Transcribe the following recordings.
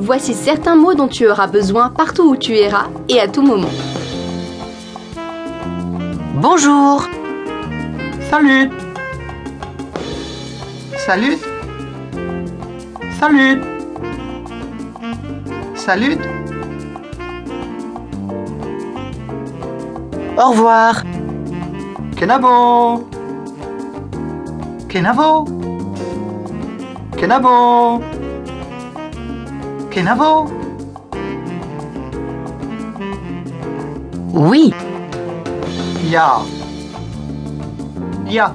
Voici certains mots dont tu auras besoin partout où tu iras et à tout moment. Bonjour. Salut. Salut. Salut. Salut. Au revoir. Kenavo. Kenavo. Kenavo. Kenavo. Oui. Ja. Ja.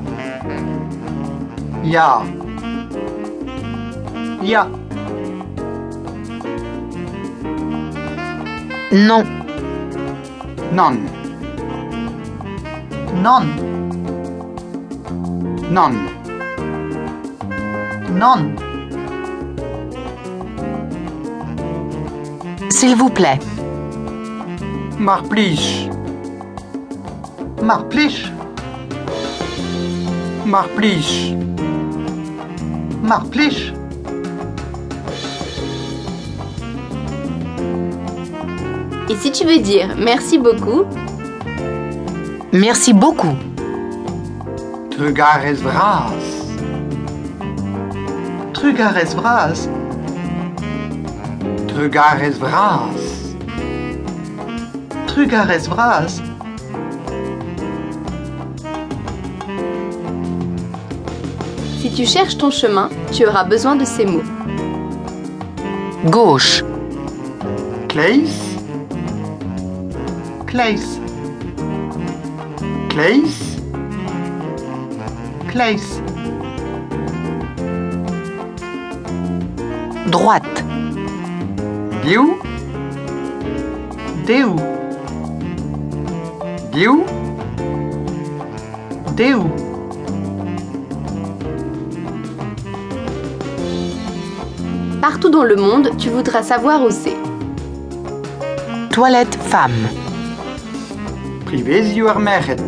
Ja. Ja. Non. Non. Non. Non. Non. S'il vous plaît. Maar please. Maar please. Et si tu veux dire merci beaucoup, Merci beaucoup. Trugares vras. Trugares vras. Trugares vras. Trugares vras. si tu cherches ton chemin, tu auras besoin de ces mots. Gauche. Kleis. Kleis. Kleis. Kleis. Droite. Diu. Deu. Diu. Deu. Partout dans le monde, tu voudras savoir où c'est. Toilette femme. Privés ar merched.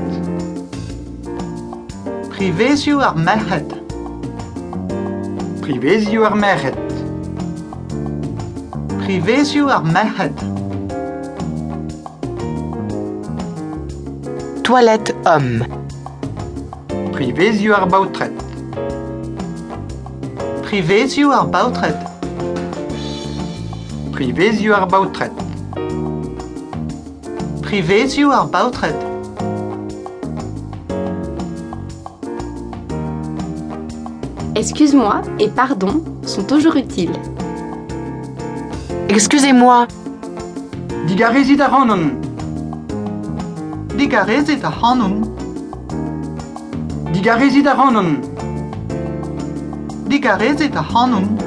Privés ar merched. Privés ar merched. Privés ar merched. Toilette homme. Privés ar bautret. Privés ar bautret. Privés ar bautret. Privés ar bautret. Excuse-moi et pardon sont toujours utiles. A hanon. Digarezit a hanon.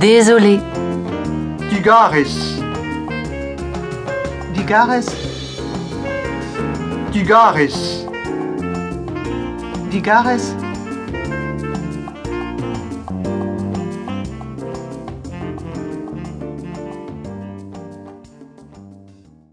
Désolé. Digares. Digares. Digares. Digares.